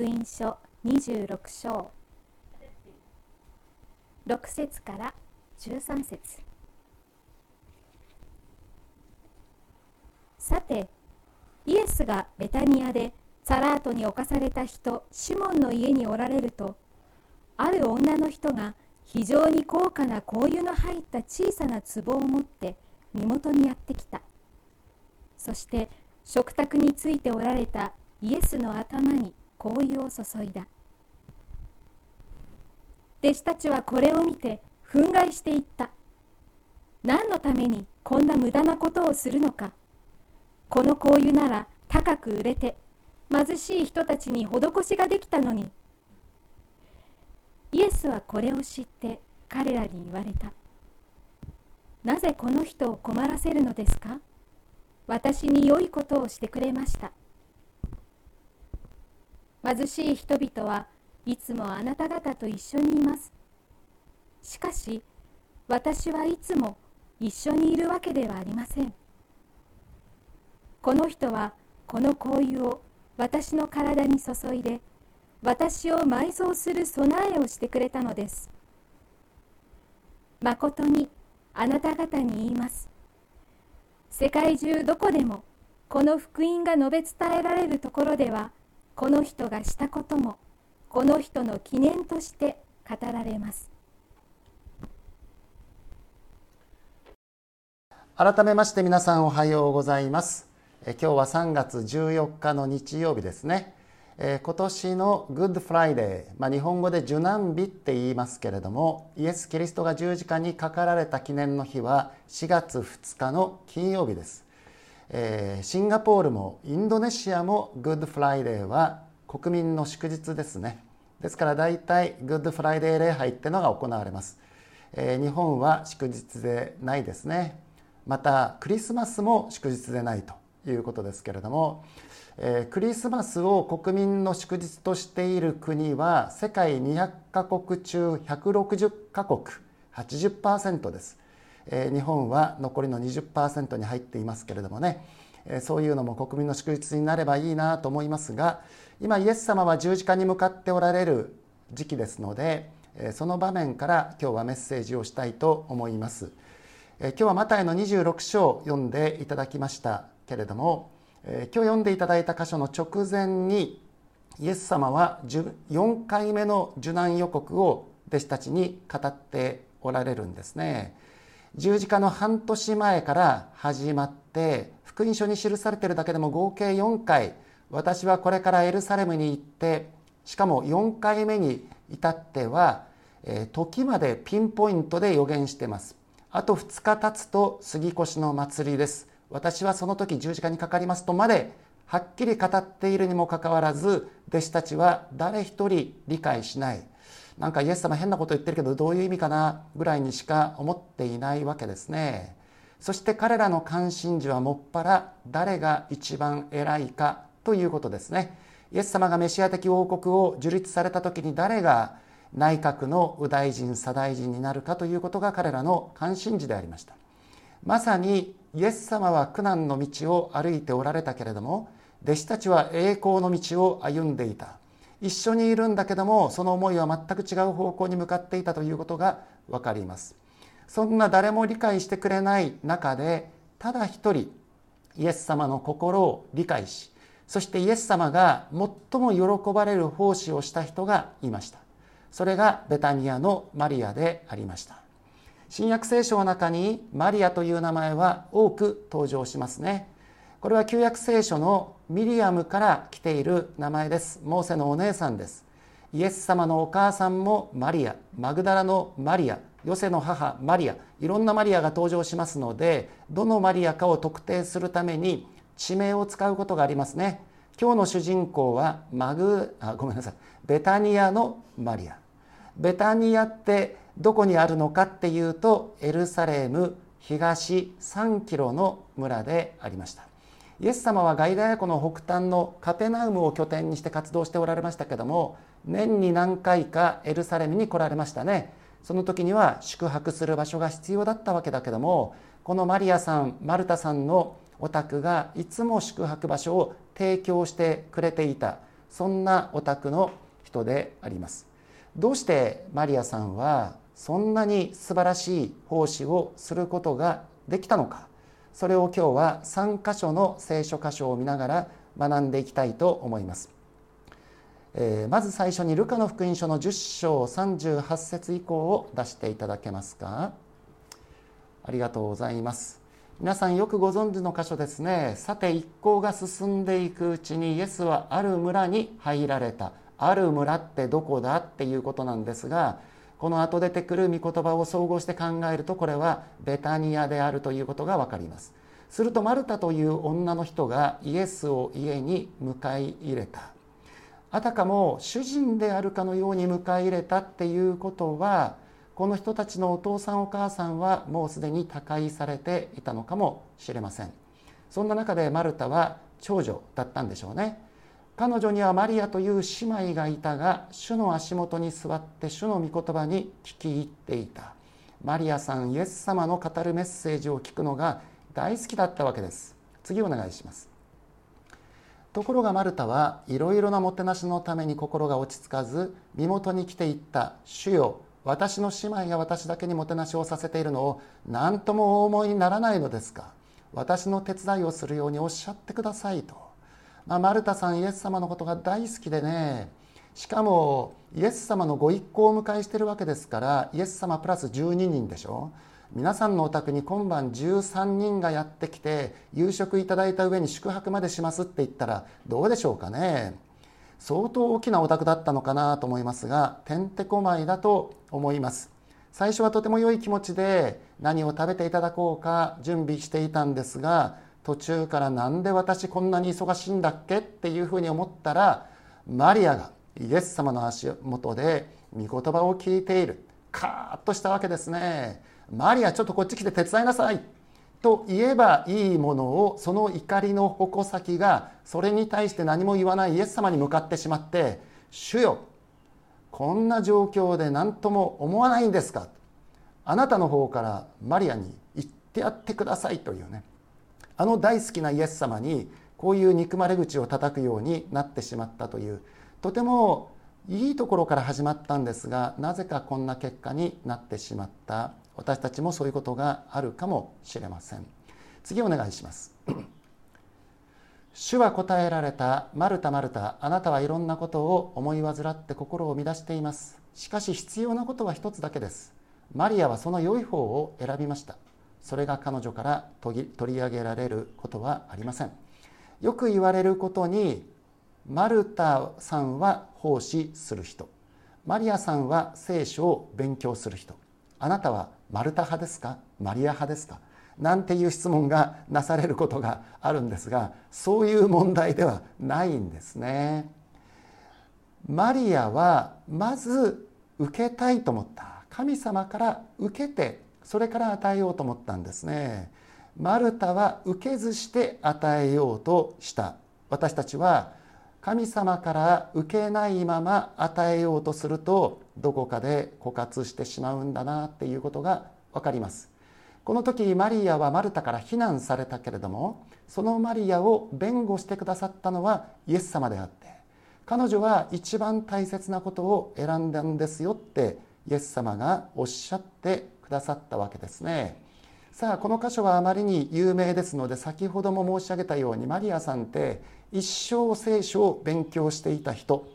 福音書26章。6節から13節。さてイエスがベタニアでサラートに侵された人シモンの家におられるとある女の人が非常に高価な香油の入った小さな壺を持って身元にやってきた。そして食卓についておられたイエスの頭に香油を注いだ。弟子たちはこれを見て憤慨していった。何のためにこんな無駄なことをするのか。この香油なら高く売れて貧しい人たちに施しができたのに。イエスはこれを知って彼らに言われた。なぜこの人を困らせるのですか？私に良いことをしてくれました。貧しい人々はいつもあなた方と一緒にいます。しかし私はいつも一緒にいるわけではありません。この人はこの香油を私の体に注いで私を埋葬する備えをしてくれたのです。まことにあなた方に言います。世界中どこでもこの福音が宣べ伝えられるところではこの人がしたこともこの人の記念として語られます。改めまして皆さんおはようございます。え今日は3月14日の日曜日ですね、え今年のグッドフライデー、まあ、日本語で受難日って言いますけれどもイエス・キリストが十字架にかかられた記念の日は4月2日の金曜日です、えー、シンガポールもインドネシアもグッドフライデーは国民の祝日ですね。ですから大体グッドフライデー礼拝ってのが行われます、えー、日本は祝日でないですね。またクリスマスも祝日でないということですけれども、えー、クリスマスを国民の祝日としている国は世界200カ国中160カ国80%です、え、日本は残りの20%に入っていますけれどもね、え、そういうのも国民の祝日になればいいなと思いますが今イエス様は十字架に向かっておられる時期ですのでその場面から今日はメッセージをしたいと思います。今日はマタイの26章を読んでいただきましたけれども、今日読んでいただいた箇所の直前にイエス様は4回目の受難予告を弟子たちに語っておられるんですね十字架の半年前から始まって福音書に記されているだけでも合計4回私はこれからエルサレムに行ってしかも4回目に至っては、時までピンポイントで予言してます。あと2日経つと杉越の祭りです。私はその時十字架にかかりますとまではっきり語っているにもかかわらず弟子たちは誰一人理解しない。なんかイエス様変なこと言ってるけどどういう意味かなぐらいにしか思っていないわけですね。そして彼らの関心事はもっぱら誰が一番偉いかということですね。イエス様がメシア的王国を樹立された時に誰が内閣の右大臣左大臣になるかということが彼らの関心事でありました。まさにイエス様は苦難の道を歩いておられたけれども弟子たちは栄光の道を歩んでいた。一緒にいるんだけどもその思いは全く違う方向に向かっていたということが分かります。そんな誰も理解してくれない中でただ一人イエス様の心を理解しそしてイエス様が最も喜ばれる奉仕をした人がいました。それがベタニアのマリアでありました。新約聖書の中にマリアという名前は多く登場しますね。これは旧約聖書のミリアムから来ている名前です。モーセのお姉さんです。イエス様のお母さんもマリア。マグダラのマリア。ヨセの母マリア。いろんなマリアが登場しますのでどのマリアかを特定するために地名を使うことがありますね。今日の主人公はマグあごめんなさい。ベタニアのマリア。ベタニアってどこにあるのかっていうとエルサレム東3キロの村でありました。イエス様はガイダヤ湖の北端のカペナウムを拠点にして活動しておられましたけども年に何回かエルサレムに来られましたね。その時には宿泊する場所が必要だったわけだけどもこのマリアさんマルタさんのお宅がいつも宿泊場所を提供してくれていたそんなお宅の人であります。どうしてマリアさんはそんなに素晴らしい奉仕をすることができたのか？それを今日は3箇所の聖書箇所を見ながら学んでいきたいと思います、えー、まず最初にルカの福音書の10章38節以降を出していただけますか？ありがとうございます。皆さんよくご存知の箇所ですね。さて一行が進んでいくうちにイエスはある村に入られた。ある村ってどこだ？っていうことなんですがこの後出てくる御言葉を総合して考えるとこれはベタニアであるということが分かります。するとマルタという女の人がイエスを家に迎え入れた。あたかも主人であるかのように迎え入れたっていうことはこの人たちのお父さんお母さんはもうすでに他界されていたのかもしれません。そんな中でマルタは長女だったんでしょうね。彼女にはマリアという姉妹がいたが主の足元に座って主の御言葉に聞き入っていた。マリアさんイエス様の語るメッセージを聞くのが大好きだったわけです。次お願いします。ところがマルタはいろいろなもてなしのために心が落ち着かず身元に来ていった主よ私の姉妹が私だけにもてなしをさせているのを何ともお思いにならないのですか。私の手伝いをするようにおっしゃってくださいと、まあ、マルタさんイエス様のことが大好きでね。しかもイエス様のご一行を迎えしてるわけですからイエス様プラス12人でしょ。皆さんのお宅に今晩13人がやってきて夕食いただいた上に宿泊までしますって言ったらどうでしょうかね。相当大きなお宅だったのかなと思いますがてんてこまいだと思います。最初はとても良い気持ちで何を食べていただこうか準備していたんですが途中からなんで私こんなに忙しいんだっけっていうふうに思ったらマリアがイエス様の足元で御言葉を聞いている。カーッとしたわけですね。マリアちょっとこっち来て手伝いなさい。と言えばいいものをその怒りの矛先がそれに対して何も言わないイエス様に向かってしまって「主よこんな状況で何とも思わないんですか?」あなたの方からマリアに言ってやってくださいというね。あの大好きなイエス様にこういう憎まれ口を叩くようになってしまったというとてもいいところから始まったんですがなぜかこんな結果になってしまった。私たちもそういうことがあるかもしれません。次お願いします。主は答えられたマルタマルタあなたはいろんなことを思い患って心を乱しています。しかし必要なことは一つだけです。マリアはその良い方を選びました。それが彼女から取り上げられることはありません。よく言われることにマルタさんは奉仕する人。マリアさんは聖書を勉強する人。あなたはマルタ派ですか？マリア派ですか？なんていう質問がなされることがあるんですがそういう問題ではないんですね。マリアはまず受けたいと思った。神様から受けてそれから与えようと思ったんですね。マルタは受けずして与えようとした私たちは神様から受けないまま与えようとするとどこかで枯渇してしまうんだなっていうことが分かりますこの時マリアはマルタから避難されたけれどもそのマリアを弁護してくださったのはイエス様であって彼女は一番大切なことを選んだんですよってイエス様がおっしゃってくださったわけですね。さあこの箇所はあまりに有名ですので先ほども申し上げたようにマリアさんって一生聖書を勉強していた人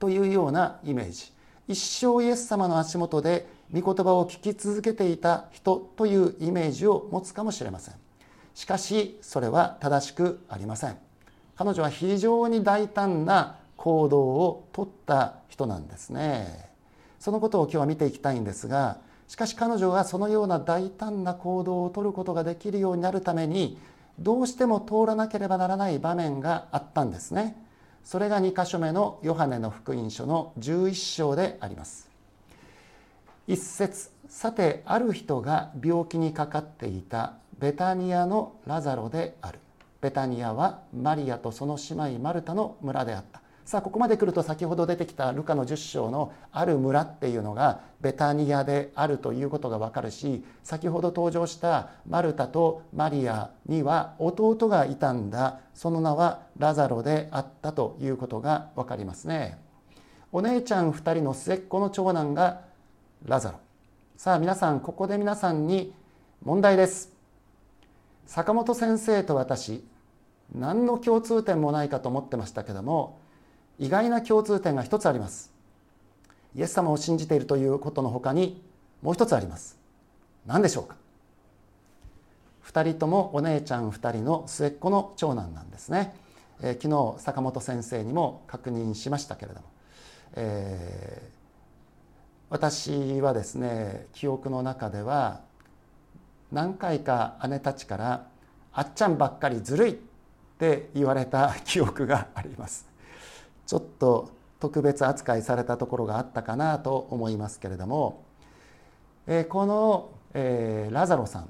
というようなイメージ。一生イエス様の足元で御言葉を聞き続けていた人というイメージを持つかもしれません。しかしそれは正しくありません。彼女は非常に大胆な行動をとった人なんですね。そのことを今日は見ていきたいんですがしかし彼女がそのような大胆な行動をとることができるようになるためにどうしても通らなければならない場面があったんですね。それが2箇所目のヨハネの福音書の11章であります。一節さてある人が病気にかかっていたベタニアのラザロである。ベタニアはマリアとその姉妹マルタの村であった。さあここまで来ると先ほど出てきたルカの10章のある村っていうのがベタニアであるということがわかるし先ほど登場したマルタとマリアには弟がいたんだ。その名はラザロであったということがわかりますね。お姉ちゃん2人の末っ子の長男がラザロ。さあ皆さんここで皆さんに問題です。坂本先生と私何の共通点もないかと思ってましたけども意外な共通点が一つあります。イエス様を信じているということのほかにもう一つあります。何でしょうか？2人ともお姉ちゃん2人の末っ子の長男なんですね、えー、昨日坂本先生にも確認しましたけれども、えー、私はですね記憶の中では何回か姉たちから「あっちゃんばっかりずるい」って言われた記憶があります。ちょっと特別扱いされたところがあったかなと思いますけれども、え、この、え、ラザロさん、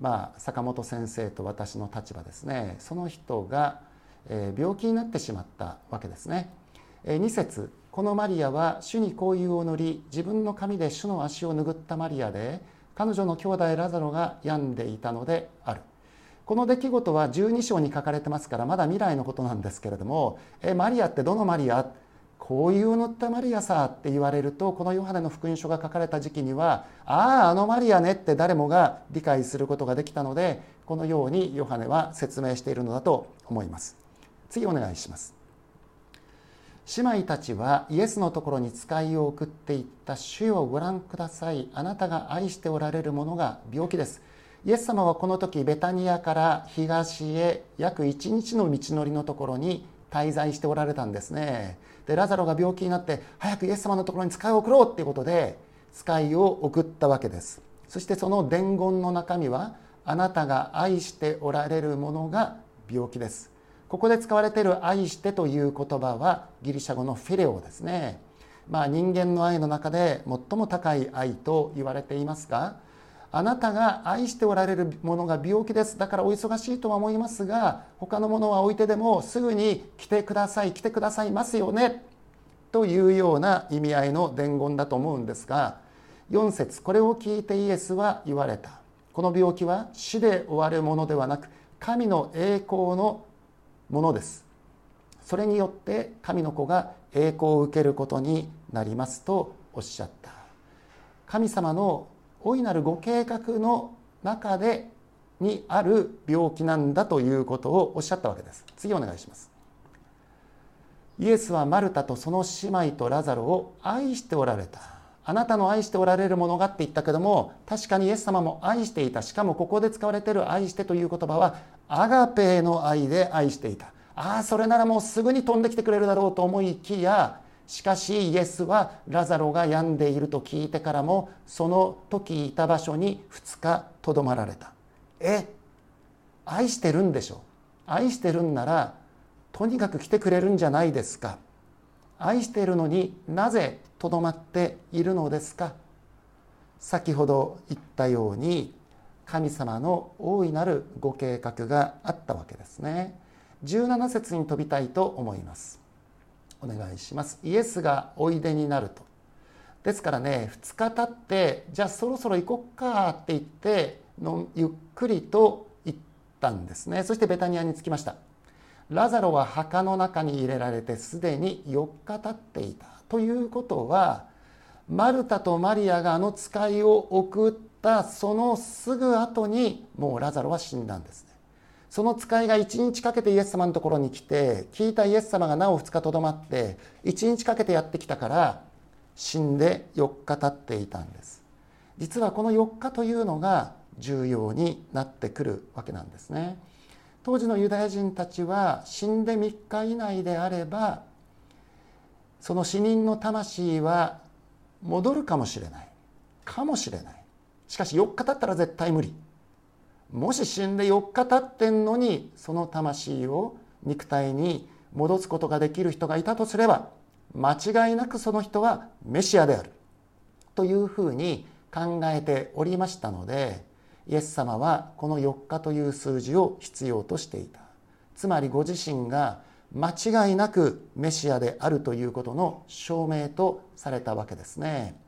まあ、坂本先生と私の立場ですねその人が、え、病気になってしまったわけですね。え、2節このマリアは主に交友を乗り自分の髪で主の足を拭ったマリアで彼女の兄弟ラザロが病んでいたのであるこの出来事は12章に書かれてますからまだ未来のことなんですけれども「えマリアってどのマリア?」こういう塗ったマリアさって言われるとこのヨハネの福音書が書かれた時期にはあああのマリアねって誰もが理解することができたのでこのようにヨハネは説明しているのだと思います。次お願いします。姉妹たちはイエスのところに使いを送っていった。主よご覧ください。あなたが愛しておられるものが病気です。イエス様はこの時ベタニアから東へ約1日の道のりのところに滞在しておられたんですね。でラザロが病気になって早くイエス様のところに使いを送ろうっていうことで使いを送ったわけです。そしてその伝言の中身はあなたが愛しておられるものが病気です。ここで使われている愛してという言葉はギリシャ語のフィレオですね。まあ人間の愛の中で最も高い愛と言われていますがあなたが愛しておられるものが病気です。だからお忙しいとは思いますが他のものは置いてでもすぐに来てください来てくださいますよね。というような意味合いの伝言だと思うんですが4節これを聞いてイエスは言われた。この病気は死で終わるものではなく神の栄光のものです。それによって神の子が栄光を受けることになりますとおっしゃった。神様の大いなるご計画の中でにある病気なんだということをおっしゃったわけです。次お願いします。イエスはマルタとその姉妹とラザロを愛しておられた。あなたの愛しておられるものがって言ったけども確かにイエス様も愛していた。しかもここで使われてる愛してという言葉はアガペーの愛で愛していた。ああそれならもうすぐに飛んできてくれるだろうと思いきやしかしイエスはラザロが病んでいると聞いてからもその時いた場所に2日とどまられた。え愛してるんでしょ愛してるんならとにかく来てくれるんじゃないですか？愛してるのになぜとどまっているのですか？先ほど言ったように神様の大いなるご計画があったわけですね。17節に飛びたいと思います。お願いします。イエスがおいでになると。ですからね2日経ってじゃあそろそろ行こっかって言ってのゆっくりと行ったんですね。そしてベタニアに着きました。ラザロは墓の中に入れられてすでに4日経っていた。ということはマルタとマリアがあの使いを送ったそのすぐ後にもうラザロは死んだんですね。その使いが1日かけてイエス様のところに来て聞いたイエス様がなお2日とどまって1日かけてやってきたから死んで4日経っていたんです。実はこの4日というのが重要になってくるわけなんですね。当時のユダヤ人たちは死んで3日以内であればその死人の魂は戻るかもしれない。かもしれない。しかし4日経ったら絶対無理。もし死んで4日経ってんのにその魂を肉体に戻すことができる人がいたとすれば間違いなくその人はメシアである。というふうに考えておりましたのでイエス様はこの4日という数字を必要としていた。つまりご自身が間違いなくメシアであるということの証明とされたわけですね。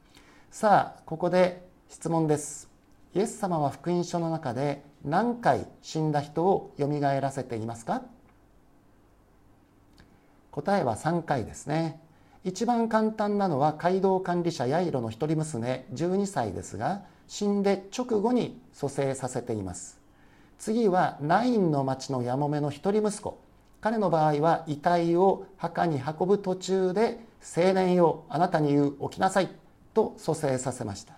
さあここで質問です。イエス様は福音書の中で何回死んだ人をよみがえらせていますか？答えは3回ですね。一番簡単なのは街道管理者ヤイロの一人娘12歳ですが死んで直後に蘇生させています。次はナインの町のやもめの一人息子。彼の場合は遺体を墓に運ぶ途中で青年よあなたに言う起きなさいと蘇生させました。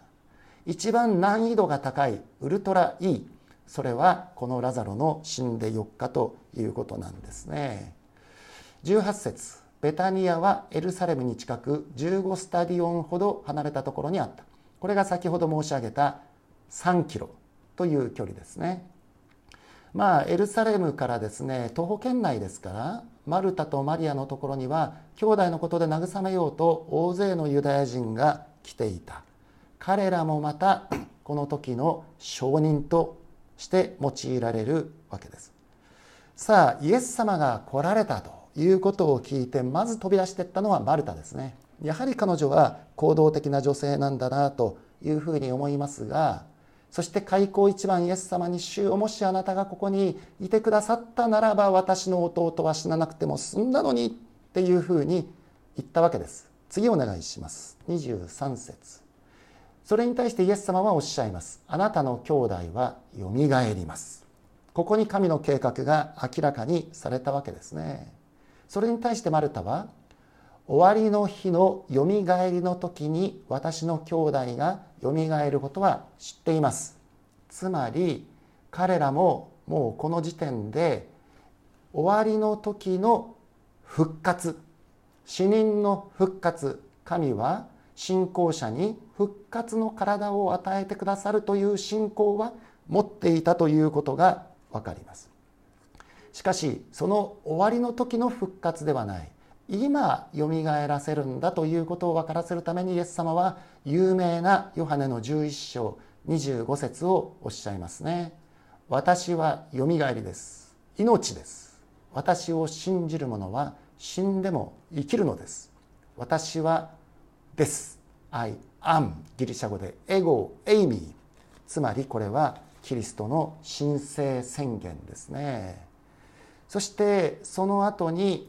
一番難易度が高いウルトラ E それはこのラザロの死んで4日ということなんですね。18節ベタニアはエルサレムに近く15スタディオンほど離れたところにあった。これが先ほど申し上げた3キロという距離ですね。まあエルサレムからですね徒歩圏内ですからマルタとマリアのところには兄弟のことで慰めようと大勢のユダヤ人が来ていた。彼らもまたこの時の証人として用いられるわけです。さあイエス様が来られたということを聞いてまず飛び出していったのはマルタですね。やはり彼女は行動的な女性なんだなというふうに思いますがそして開口一番イエス様に「主をもしあなたがここにいてくださったならば私の弟は死ななくても済んだのに」っていうふうに言ったわけです。次お願いします。23節。それに対してイエス様はおっしゃいます。あなたの兄弟はよみがえります。ここに神の計画が明らかにされたわけですね。それに対してマルタは終わりの日のよみがえりの時に私の兄弟がよみがえることは知っています。つまり彼らももうこの時点で終わりの時の復活死人の復活神は信仰者に復活の体を与えてくださるという信仰は持っていたということが分かります。しかしその終わりの時の復活ではない。今よみがえらせるんだということを分からせるためにイエス様は有名なヨハネの11章25節をおっしゃいますね。私はよみがえりです。命です。私を信じる者は死んでも生きるのです。私はです。I am ギリシャ語でエゴエイミー。つまりこれはキリストの神聖宣言ですね。そしてその後に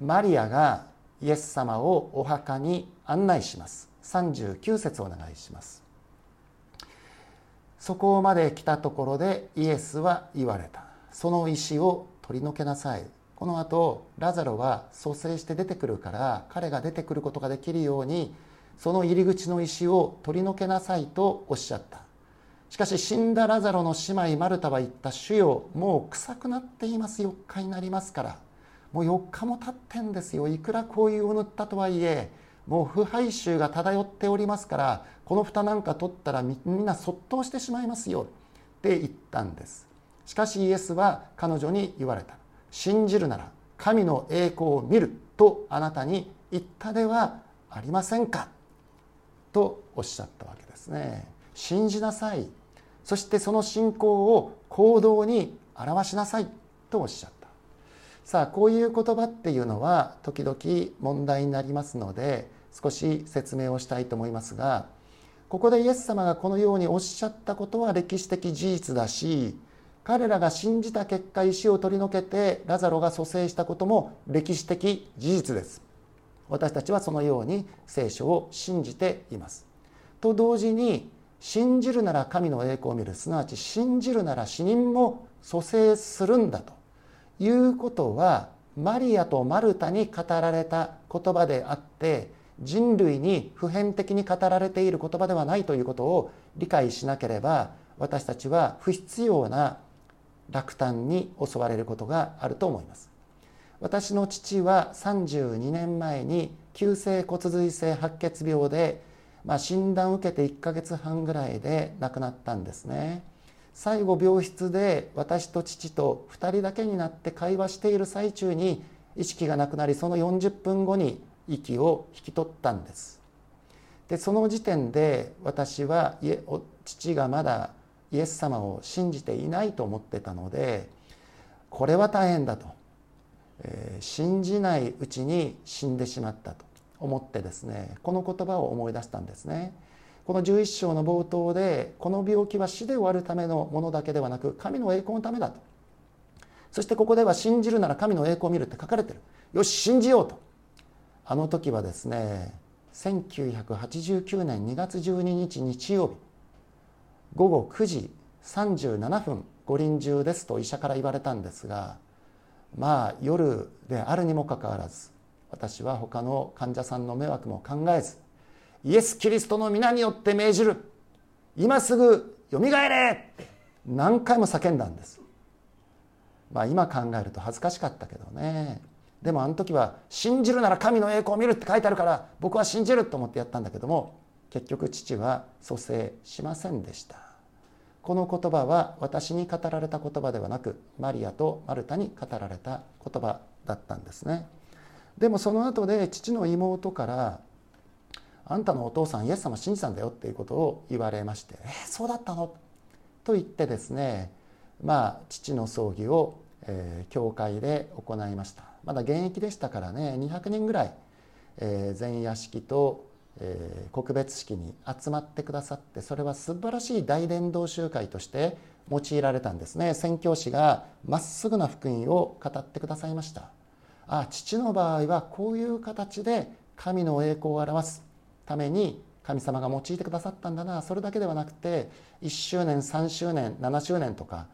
マリアがイエス様をお墓に案内します。39節お願いします。そこまで来たところでイエスは言われた。その石を取り除けなさい。この後ラザロは蘇生して出てくるから彼が出てくることができるようにその入り口の石を取り除けなさいとおっしゃった。しかし死んだラザロの姉妹マルタは言った主よもう臭くなっています4日になりますから。もう4日も経ってんですよ。いくら香油を塗ったとはいえもう腐敗臭が漂っておりますからこの蓋なんか取ったらみんなそっとしてしまいますよって言ったんです。しかしイエスは彼女に言われた信じるなら神の栄光を見るとあなたに言ったではありませんか。とおっしゃったわけですね。信じなさい。そしてその信仰を行動に表しなさいとおっしゃった。さあこういう言葉っていうのは時々問題になりますので少し説明をしたいと思いますがここでイエス様がこのようにおっしゃったことは歴史的事実だし彼らが信じた結果石を取り除けてラザロが蘇生したことも歴史的事実です。私たちはそのように聖書を信じています。と同時に信じるなら神の栄光を見るすなわち信じるなら死人も蘇生するんだということはマリアとマルタに語られた言葉であって人類に普遍的に語られている言葉ではないということを理解しなければ私たちは不必要な落胆に襲われることがあると思います。私の父は32年前に急性骨髄性白血病で、まあ、診断を受けて1ヶ月半ぐらいで亡くなったんですね。最後病室で私と父と2人だけになって会話している最中に意識がなくなりその40分後に息を引き取ったんです。でその時点で私は父がまだイエス様を信じていないと思ってたのでこれは大変だと。えー、信じないうちに死んでしまったと思ってですねこの言葉を思い出したんですね。この11章の冒頭でこの病気は死で終わるためのものだけではなく神の栄光のためだと。そしてここでは信じるなら神の栄光を見るって書かれてる。よし信じようと。あの時はですね1989年2月12日日曜日午後9時37分ご臨終ですと医者から言われたんですがまあ夜であるにもかかわらず私は他の患者さんの迷惑も考えずイエス・キリストの皆によって命じる。今すぐよみがえれ。何回も叫んだんです。まあ今考えると恥ずかしかったけどね。でもあの時は「信じるなら神の栄光を見る」って書いてあるから僕は信じると思ってやったんだけども結局父は蘇生しませんでした。この言葉は私に語られた言葉ではなくマリアとマルタに語られた言葉だったんですねでもその後で父の妹からあんたのお父さんイエス様信じたんだよっていうことを言われまして「えー、そうだったの?」と言ってですねまあ父の葬儀を、えー、教会で行いましたまだ現役でしたからね200人ぐらい、えー、前夜式と、えー、告別式に集まってくださってそれは素晴らしい大伝道集会として用いられたんですね。宣教師がまっすぐな福音を語ってくださいました。あ父の場合はこういう形で神の栄光を表すために神様が用いてくださったんだな。それだけではなくて1周年3周年7周年とか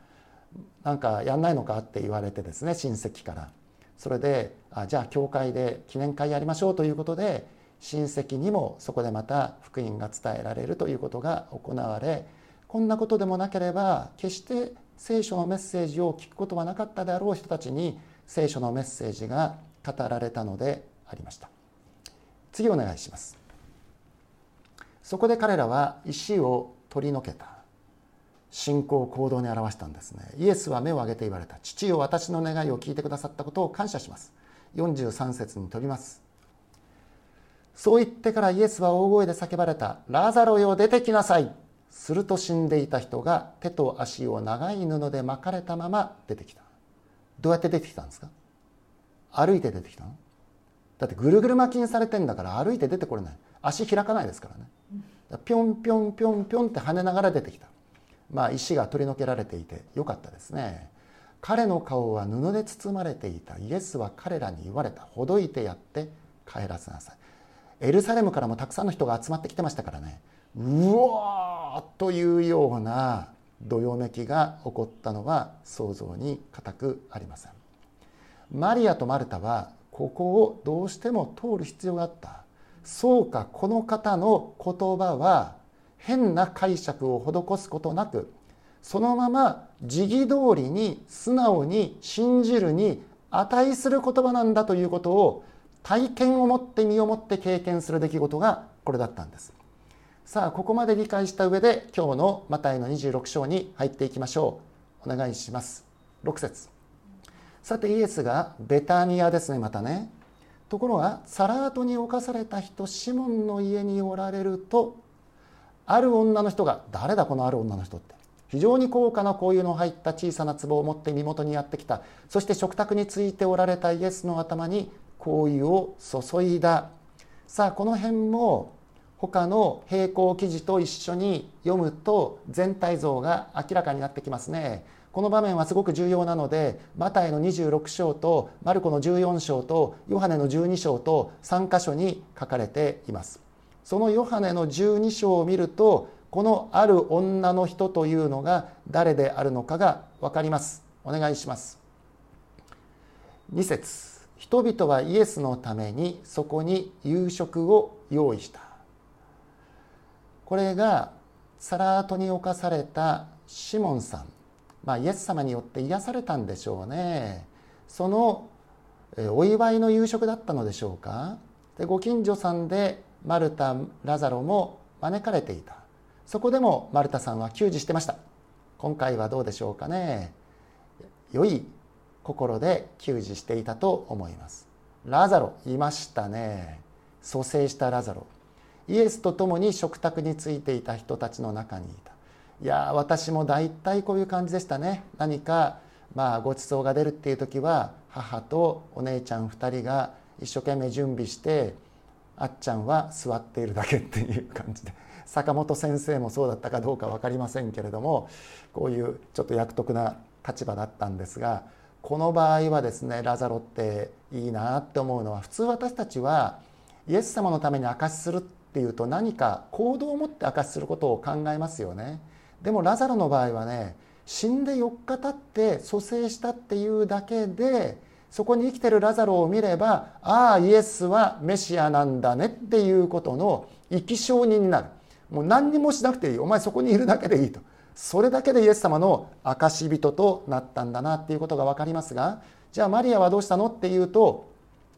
なんかやんないのかって言われてですね親戚から。それであじゃあ教会で記念会やりましょうということで親戚にもそこでまた福音が伝えられるということが行われこんなことでもなければ決して聖書のメッセージを聞くことはなかったであろう人たちに聖書のメッセージが語られたのでありました。次お願いします。そこで彼らは石を取り除けた。信仰を行動に表したんですね。イエスは目を上げて言われた。父よ私の願いを聞いてくださったことを感謝します。43節に飛びます。そう言ってからイエスは大声で叫ばれた。ラザロよ出てきなさい。すると死んでいた人が手と足を長い布で巻かれたまま出てきた。どうやって出てきたんですか？歩いて出てきたの？だってぐるぐる巻きにされてんだから歩いて出てこれない。足開かないですからね。ぴょんぴょんぴょんぴょんって跳ねながら出てきた。まあ石が取り除けられていてよかったですね。彼の顔は布で包まれていた。イエスは彼らに言われた。ほどいてやって帰らせなさい。エルサレムからもたくさんの人が集まってきてましたからね。うわーというようなどよめきが起こったのは想像に難くありません。マリアとマルタはここをどうしても通る必要があった。そうかこの方の言葉は変な解釈を施すことなくそのまま時義通りに素直に信じるに値する言葉なんだということを体験を持って身をもって経験する出来事がこれだったんです。さあここまで理解した上で今日のマタイの26章に入っていきましょう。お願いします。6節。さてイエスがベタニアですねまたね。ところがサラートに侵された人シモンの家におられるとある女の人が誰だこのある女の人って。非常に高価な香油の入った小さな壺を持って身元にやってきた。そして食卓についておられたイエスの頭に香油を注いだ。さあこの辺も他の並行記事と一緒に読むと全体像が明らかになってきますね。この場面はすごく重要なのでマタイの26章とマルコの14章とヨハネの12章と3箇所に書かれています。そのヨハネの12章を見るとこのある女の人というのが誰であるのかが分かります。お願いします。2節。人々はイエスのためにそこに夕食を用意した。これがサラートに侵されたシモンさん。まあ、イエス様によって癒されたんでしょうね。そのお祝いの夕食だったのでしょうか。でご近所さんでマルタラザロも招かれていた。そこでもマルタさんは給仕してました。今回はどうでしょうかね。良い心で給仕していたと思います。ラザロいましたね。蘇生したラザロ。イエスと共に食卓についていた人たちの中にいた。いや私も大体こういう感じでしたね。何かまあごちそうが出るっていう時は母とお姉ちゃん2人が一生懸命準備してあっちゃんは座っているだけっていう感じで。坂本先生もそうだったかどうか分かりませんけれどもこういうちょっと役得な立場だったんですがこの場合はですねラザロっていいなって思うのは普通私たちはイエス様のために証しするっていうと何か行動を持って証しすることを考えますよね。でもラザロの場合はね死んで4日経って蘇生したっていうだけでそこに生きてるラザロを見ればああイエスはメシアなんだねっていうことの生き証人になる。もう何にもしなくていい。お前そこにいるだけでいいと。それだけでイエス様の証人となったんだなっていうことが分かりますがじゃあマリアはどうしたのっていうと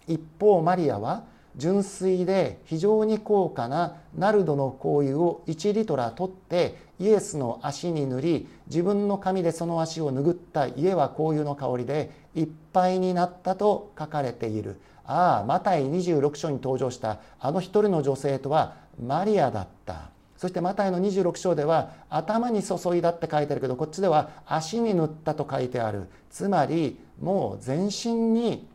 一方マリアは純粋で非常に高価なナルドの香油を1リトラ取ってイエスの足に塗り自分の髪でその足を拭った家は香油の香りでいっぱいになったと書かれている。ああマタイ26章に登場したあの一人の女性とはマリアだった。そしてマタイの26章では頭に注いだって書いてあるけどこっちでは足に塗ったと書いてある。つまりもう全身に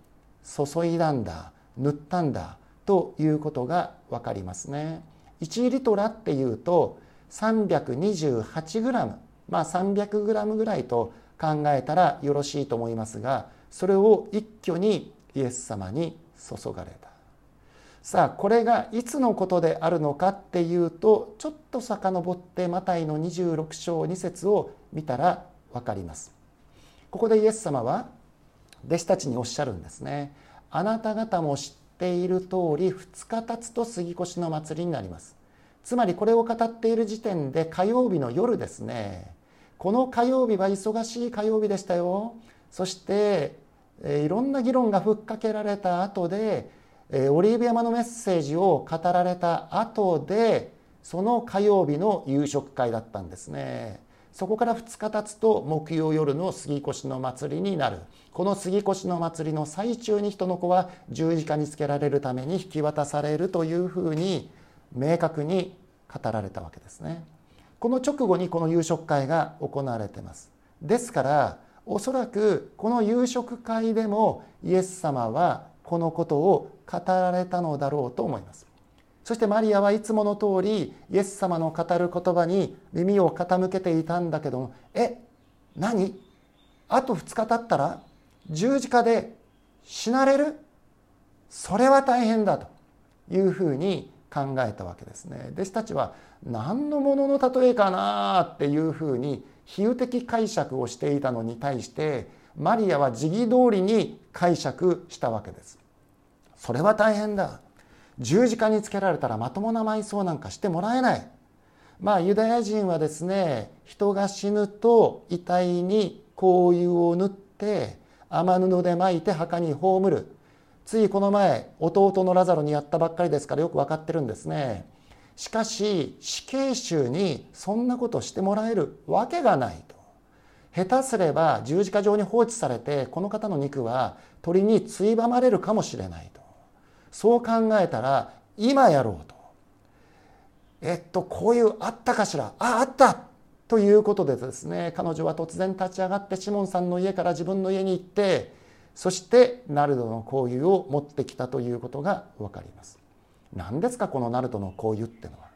注いだんだ。塗ったんだ。ということが分かりますね。1リトラっていうと 328g まあ 300g ぐらいと考えたらよろしいと思いますがそれを一挙にイエス様に注がれた。さあこれがいつのことであるのかっていうとちょっと遡ってマタイの26章2節を見たら分かります。ここでイエス様は弟子たちにおっしゃるんですね。あなた方も知っている通り2日経つと杉越の祭りになります。つまりこれを語っている時点で火曜日の夜ですね。この火曜日は忙しい火曜日でしたよ。そしていろんな議論がふっかけられた後でオリーブ山のメッセージを語られた後でその火曜日の夕食会だったんですね。そこから2日経つと木曜夜の杉越の祭りになる。この杉越の祭りの最中に人の子は十字架につけられるために引き渡されるというふうに明確に語られたわけですね。この直後にこの夕食会が行われています。ですからおそらくこの夕食会でもイエス様はこのことを語られたのだろうと思います。そしてマリアはいつもの通りイエス様の語る言葉に耳を傾けていたんだけどもえ何？あと2日経ったら十字架で死なれる？それは大変だというふうに考えたわけですね。弟子たちは何のものの例えかなっていうふうに比喩的解釈をしていたのに対してマリアは時期通りに解釈したわけです。それは大変だ。十字架につけられたらまともな埋葬なんかしてもらえない。まあユダヤ人はですね人が死ぬと遺体に香油を塗って雨布で巻いて墓に葬る。ついこの前弟のラザロにやったばっかりですからよく分かってるんですね。しかし死刑囚にそんなことしてもらえる。わけがないと。下手すれば十字架上に放置されてこの方の肉は鳥についばまれるかもしれないと。そう考えたら今やろうと。えっとこういうあったかしら。ああった。ということでですね彼女は突然立ち上がってシモンさんの家から自分の家に行ってそしてナルドの香油を持ってきたということが分かります。何ですかこのナルドの香油ってのは。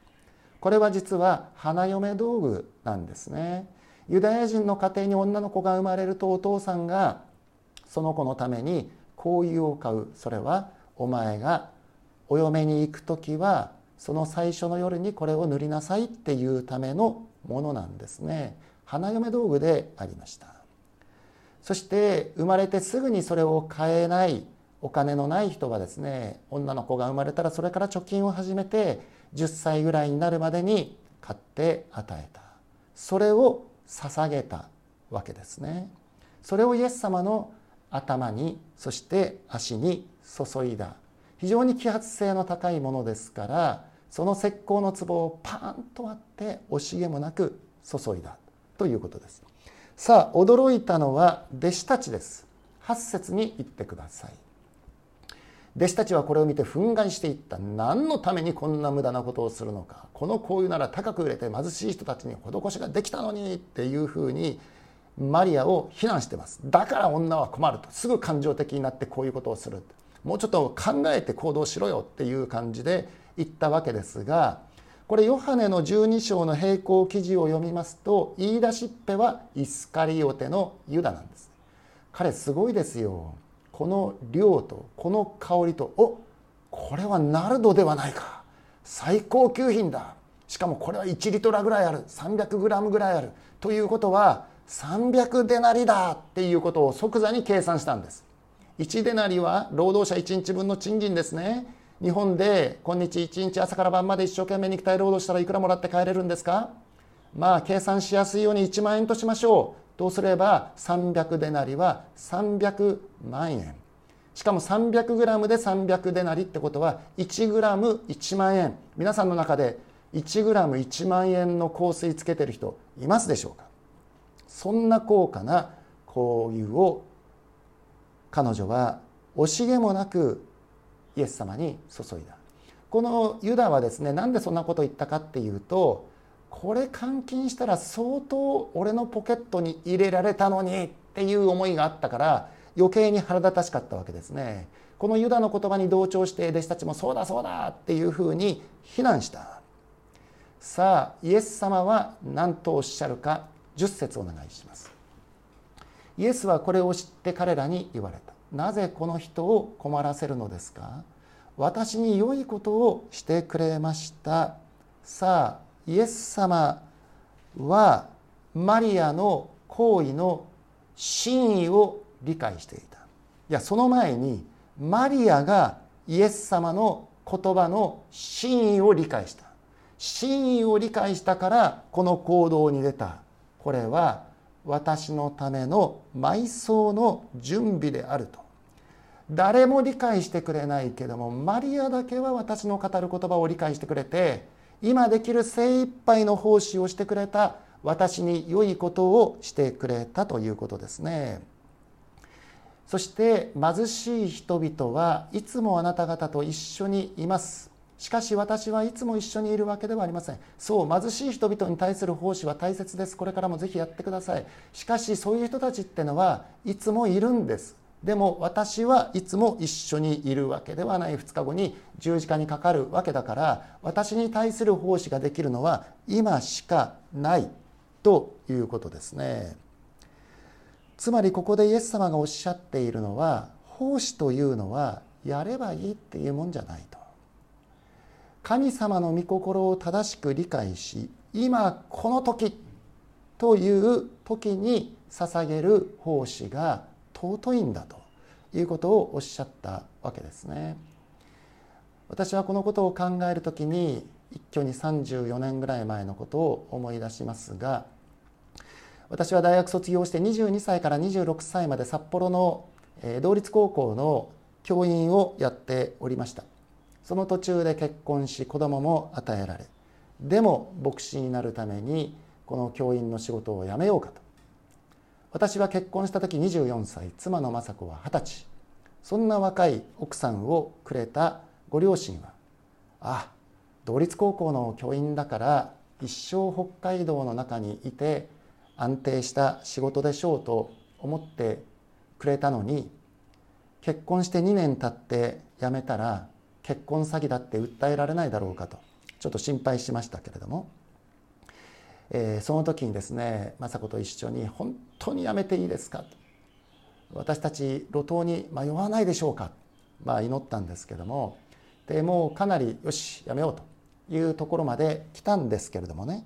これは実は花嫁道具なんですね。ユダヤ人の家庭に女の子が生まれるとお父さんがその子のために香油を買う。それはお前がお嫁に行く時はその最初の夜にこれを塗りなさいっていうためのものなんですね。花嫁道具でありました。そして生まれてすぐにそれを買えないお金のない人はですね女の子が生まれたらそれから貯金を始めて10歳ぐらいになるまでに買って与えた。それを捧げたわけですね。それをイエス様の頭にそして足に注いだ。非常に揮発性の高いものですからその石膏の壺をパーンと割って惜しげもなく注いだ。ということです。さあ驚いたのは弟子たちです。8節に言ってください。弟子たちはこれを見て憤慨していった。何のためにこんな無駄なことをするのか。この香油なら高く売れて貧しい人たちに施しができたのに。っていうふうにマリアを非難してます。だから女は困ると。すぐ感情的になってこういうことをする。もうちょっと考えて行動しろよっていう感じで言ったわけですがこれヨハネの12章の並行記事を読みますと言い出しっぺはイスカリオテのユダなんです。彼すごいですよ。この量とこの香りとおこれはナルドではないか。最高級品だ。しかもこれは1リトラぐらいある。300グラムぐらいある。ということは300デナリだっていうことを即座に計算したんです。1デナリは労働者1日分の賃金ですね。日本で今日1日朝から晩まで一生懸命肉体労働したらいくらもらって帰れるんですか？まあ計算しやすいように1万円としましょう。どうすれば300デナリは300万円。しかも 300g で300デナリってことは 1g1 万円。皆さんの中で 1g1 万円の香水つけてる人いますでしょうか？そんな高価な香油を彼女は惜しげもなくイエス様に注いだ。このユダはですねなんでそんなことを言ったかっていうとこれ監禁したら相当俺のポケットに入れられたのにっていう思いがあったから余計に腹立たしかったわけですね。このユダの言葉に同調して弟子たちもそうだそうだっていうふうに非難した。さあイエス様は何とおっしゃるか10節お願いします。イエスはこれを知って彼らに言われた。なぜこの人を困らせるのですか？私に良いことをしてくれました。さあイエス様はマリアの行為の真意を理解していた。いやその前にマリアがイエス様の言葉の真意を理解した。真意を理解したからこの行動に出た。これは私のための埋葬の準備であると。誰も理解してくれないけどもマリアだけは私の語る言葉を理解してくれて今できる精一杯の奉仕をしてくれた私に良いことをしてくれたということですね。そして貧しい人々はいつもあなた方と一緒にいます。しかし私はいつも一緒にいるわけではありません。そう貧しい人々に対する奉仕は大切です。これからもぜひやってください。しかしそういう人たちってのはいつもいるんです。でも私はいつも一緒にいるわけではない。2日後に十字架にかかるわけだから私に対する奉仕ができるのは今しかない。ということですね。つまりここでイエス様がおっしゃっているのは奉仕というのはやればいいっていうもんじゃないと。神様の御心を正しく理解し今この時という時に捧げる奉仕が尊いんだということをおっしゃったわけですね。私はこのことを考える時に一挙に34年ぐらい前のことを思い出しますが私は大学卒業して22歳から26歳まで札幌の同立高校の教員をやっておりました。その途中で結婚し子供も与えられでも牧師になるためにこの教員の仕事を辞めようかと。私は結婚した時24歳妻の雅子は二十歳。そんな若い奥さんをくれたご両親はあ同立高校の教員だから一生北海道の中にいて安定した仕事でしょうと思ってくれたのに結婚して2年経って辞めたら結婚詐欺だって訴えられないだろうかとちょっと心配しましたけれども、えー、その時にですね雅子と一緒に「本当に辞めていいですか?」と私たち路頭に迷わないでしょうか、まあ、祈ったんですけどもでもうかなりよしやめようというところまで来たんですけれどもね。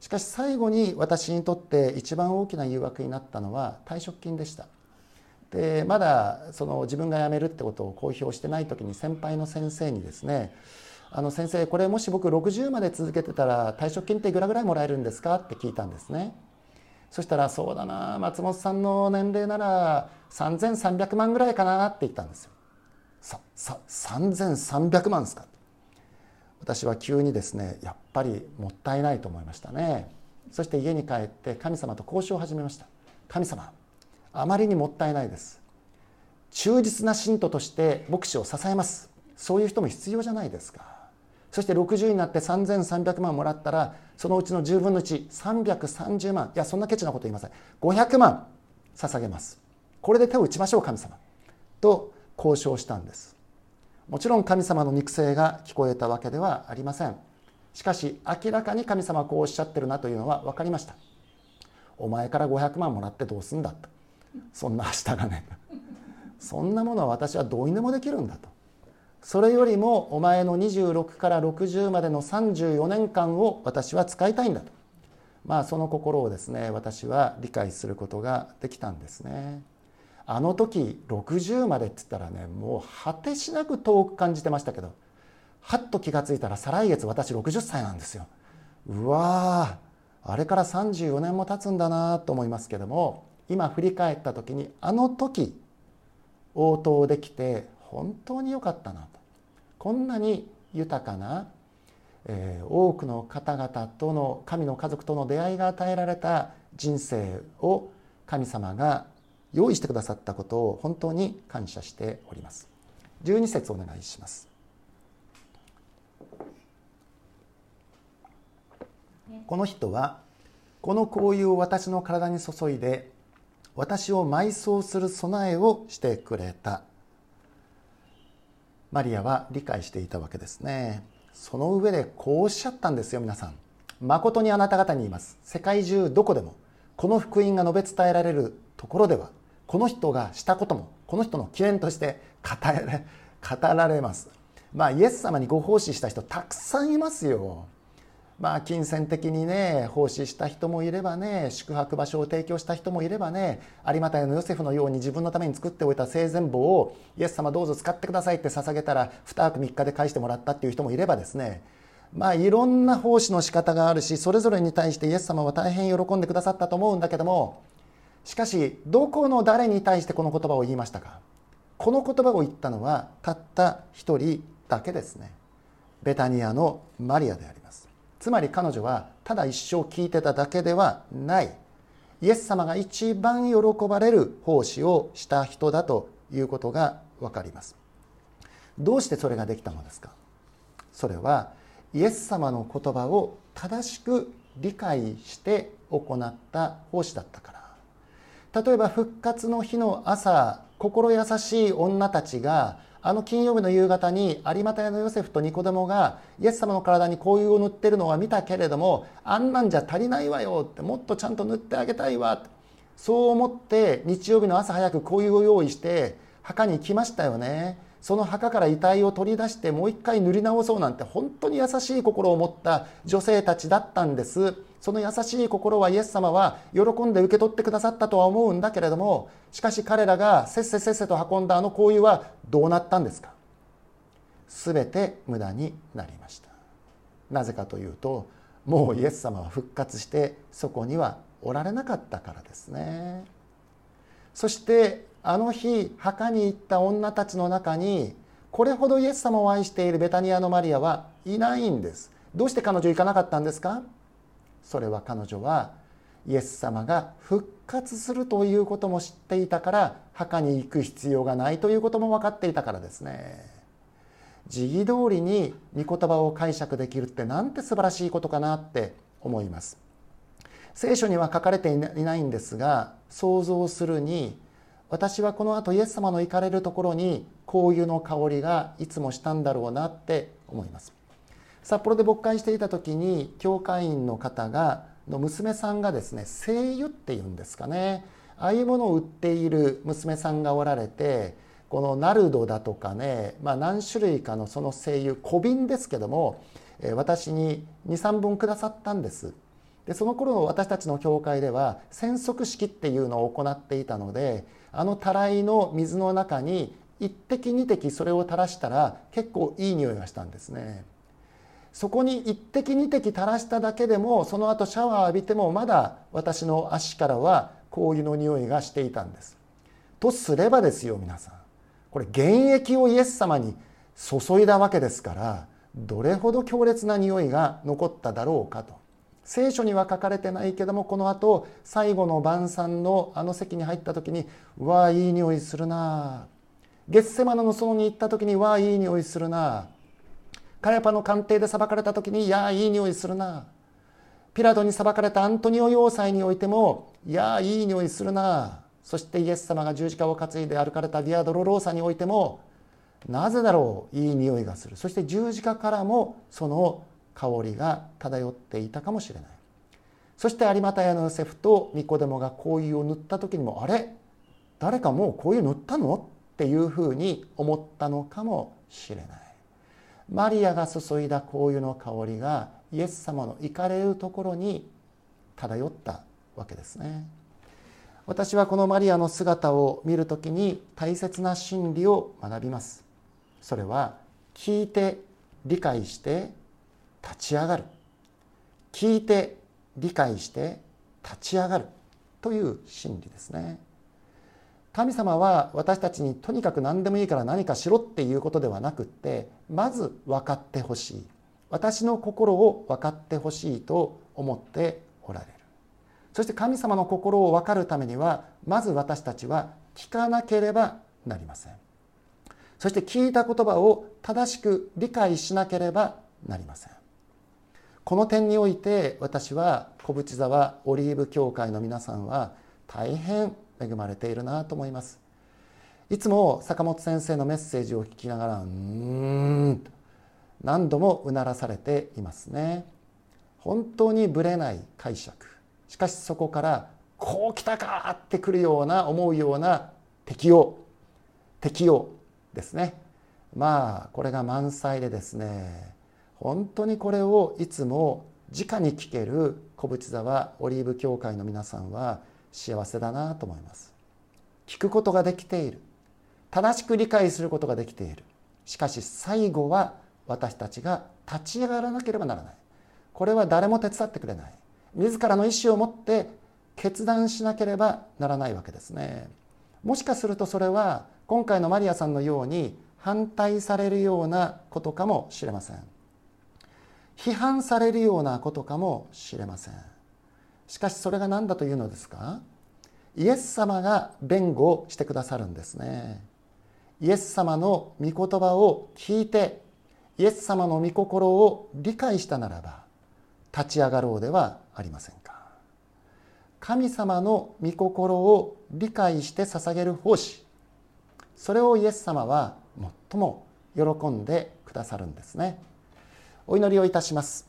しかし最後に私にとって一番大きな誘惑になったのは退職金でした。でまだその自分が辞めるってことを公表してない時に先輩の先生にですねあの先生これもし僕60まで続けてたら退職金っていくらぐらいもらえるんですかって聞いたんですね。そしたらそうだな松本さんの年齢なら3300万ぐらいかなって言ったんですよ。ささ3300万ですか私は急にですねやっぱりもったいないと思いましたね。そして家に帰って神様と交渉を始めました。神様あまりにもったいないです。忠実な信徒として牧師を支えます。そういう人も必要じゃないですか。そして60になって3300万もらったらそのうちの10分の1330万いやそんなケチなこと言いません。500万捧げます。これで手を打ちましょう神様。と交渉したんです。もちろん神様の肉声が聞こえたわけではありません。しかし明らかに神様はこうおっしゃってるなというのは分かりました。お前から500万もらってどうすんだと。そんな明日がね。そんなものは私はどうにでもできるんだと。それよりもお前の26から60までの34年間を私は使いたいんだと。まあその心をですね私は理解することができたんですね。あの時60までって言ったらねもう果てしなく遠く感じてましたけどはっと気が付いたら再来月私60歳なんですよ。うわあれから34年も経つんだなと思いますけども今振り返った時にあの時応答できて本当に良かったなと。こんなに豊かな、えー、多くの方々との神の家族との出会いが与えられた人生を神様が用意してくださったことを本当に感謝しております。12節お願いします。この人はこの香油を私の体に注いで私を埋葬する備えをしてくれた。マリアは理解していたわけですね。その上でこうおっしゃったんですよ皆さん。誠にあなた方に言います。世界中どこでもこの福音が述べ伝えられるところではこの人がしたこともこの人の記念として語られ語られます。まあイエス様にご奉仕した人たくさんいますよ。まあ、金銭的にね奉仕した人もいればね宿泊場所を提供した人もいればね有馬隊のヨセフのように自分のために作っておいた生前簿をイエス様どうぞ使ってくださいって捧げたら2泊3日で返してもらったっていう人もいればですね。まあいろんな奉仕の仕方があるしそれぞれに対してイエス様は大変喜んでくださったと思うんだけどもしかしどこの誰に対してこの言葉を言いましたか？この言葉を言ったのはたった一人だけですね。ベタニアのマリアであります。つまり彼女はただ一生聞いてただけではない。イエス様が一番喜ばれる奉仕をした人だということが分かります。どうしてそれができたのですか？それはイエス様の言葉を正しく理解して行った奉仕だったから。例えば復活の日の朝心優しい女たちがあの金曜日の夕方に有馬屋のヨセフとニコデモがイエス様の体に香油を塗ってるのは見たけれどもあんなんじゃ足りないわよってもっとちゃんと塗ってあげたいわそう思って日曜日の朝早く香油を用意して墓に来ましたよね。その墓から遺体を取り出してもう一回塗り直そうなんて本当に優しい心を持った女性たちだったんです。その優しい心はイエス様は喜んで受け取ってくださったとは思うんだけれどもしかし彼らがせっせせっせと運んだあの香油はどうなったんですか？全て無駄になりました。なぜかというともうイエス様は復活してそこにはおられなかったからですね。そしてあの日墓に行った女たちの中にこれほどイエス様を愛しているベタニアのマリアはいないんです。どうして彼女行かなかったんですか？それは彼女はイエス様が復活するということも知っていたから墓に行く必要がないということも分かっていたからですね。時義通りに御言葉を解釈できるってなんて素晴らしいことかなって思います。聖書には書かれていないんですが想像するに私はこの後イエス様の行かれるところに香油の香りがいつもしたんだろうなって思います。札幌で牧会していた時に教会員の方がの娘さんがですね精油っていうんですかね。ああいうものを売っている娘さんがおられてこのナルドだとかね、まあ、何種類かのその精油小瓶ですけども私に23本くださったんです。でその頃の私たちの教会では染色式っていうのを行っていたのであのたらいの水の中に一滴二滴それを垂らしたら結構いい匂いがしたんですね。そこに一滴二滴垂らしただけでもその後シャワー浴びてもまだ私の足からは香油の匂いがしていたんです。とすればですよ皆さんこれ原液をイエス様に注いだわけですからどれほど強烈な匂いが残っただろうかと。聖書には書かれてないけどもこのあと最後の晩餐のあの席に入った時にわあいい匂いするな。ゲッセマナの園に行った時にわあいい匂いするな。カヤパの官邸で裁かれた時にいやいい匂いするな。ピラドに裁かれたアントニオ要塞においてもいやいい匂いするな。そしてイエス様が十字架を担いで歩かれたビアドロローサにおいてもなぜだろういい匂いがする。そして十字架からもその香りが漂っていたかもしれない。そして有股屋のヨセフとニコデモが香油を塗った時にもあれ？誰かもう香油塗ったの？っていうふうに思ったのかもしれない。マリアが注いだ香油の香りがイエス様の行かれるところに漂ったわけですね。私はこのマリアの姿を見るときに大切な真理を学びます。それは聞いて理解して立ち上がる。聞いて理解して立ち上がる。という真理ですね。神様は私たちにとにかく何でもいいから何かしろっていうことではなくってまず分かってほしい。私の心を分かってほしいと思っておられる。そして神様の心を分かるためにはまず私たちは聞かなければなりません。そして聞いた言葉を正しく理解しなければなりません。この点において私は小淵沢オリーブ教会の皆さんは大変恵まれているなと思います。いつも坂本先生のメッセージを聞きながらうーんと何度もうならされていますね。本当にぶれない解釈。しかしそこからこうきたかってくるような思うような適用適用ですね。まあこれが満載でですね本当にこれをいつも直に聞ける小淵沢オリーブ教会の皆さんは幸せだなと思います。聞くことができている。正しく理解することができている。しかし最後は私たちが立ち上がらなければならない。これは誰も手伝ってくれない。自らの意思を持って決断しなければならないわけですね。もしかするとそれは今回のマリアさんのように反対されるようなことかもしれません。批判されるようなことかもしれません。しかしそれが何だというのですか？イエス様が弁護をしてくださるんですね。イエス様の御言葉を聞いてイエス様の御心を理解したならば立ち上がろうではありませんか？神様の御心を理解して捧げる奉仕それをイエス様は最も喜んでくださるんですね。お祈りをいたします。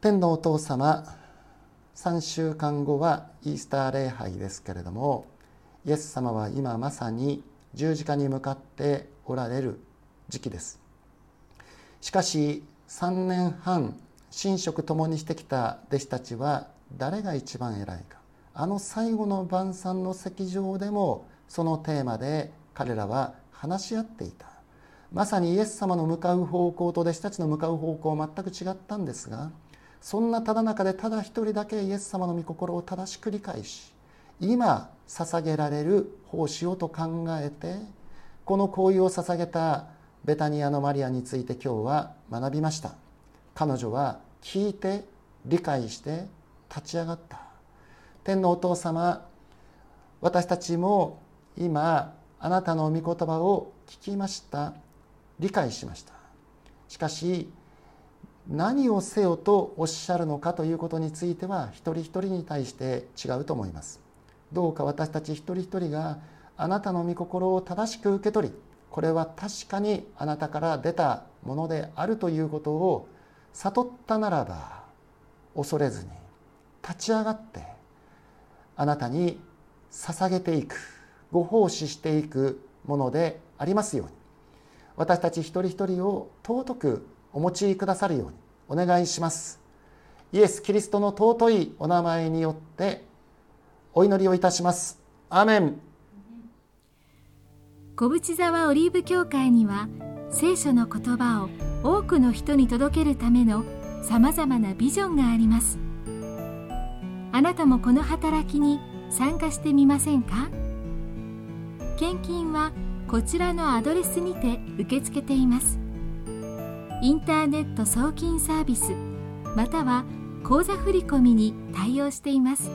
天のお父様3週間後はイースター礼拝ですけれどもイエス様は今まさに十字架に向かっておられる時期です。しかし3年半寝食ともにしてきた弟子たちは誰が一番偉いかあの最後の晩餐の席上でもそのテーマで彼らは話し合っていた。まさにイエス様の向かう方向と弟子たちの向かう方向全く違ったんですがそんなただ中でただ一人だけイエス様の御心を正しく理解し今捧げられる奉仕をと考えてこの行為を捧げたベタニアのマリアについて今日は学びました。彼女は聞いて理解して立ち上がった。天のお父様私たちも今あなたの御言葉を聞きました。理解しました。しかし何をせよとおっしゃるのかということについては一人一人に対して違うと思います。どうか私たち一人一人があなたの御心を正しく受け取りこれは確かにあなたから出たものであるということを悟ったならば恐れずに立ち上がってあなたに捧げていくご奉仕していくものでありますように。私たち一人一人を尊くお持ちくださるようにお願いします。イエス・キリストの尊いお名前によってお祈りをいたします。アーメン。小淵沢オリーブ教会には聖書の言葉を多くの人に届けるためのさまざまなビジョンがあります。あなたもこの働きに参加してみませんか？献金はこちらのアドレスにて受け付けています。インターネット送金サービスまたは口座振込に対応しています。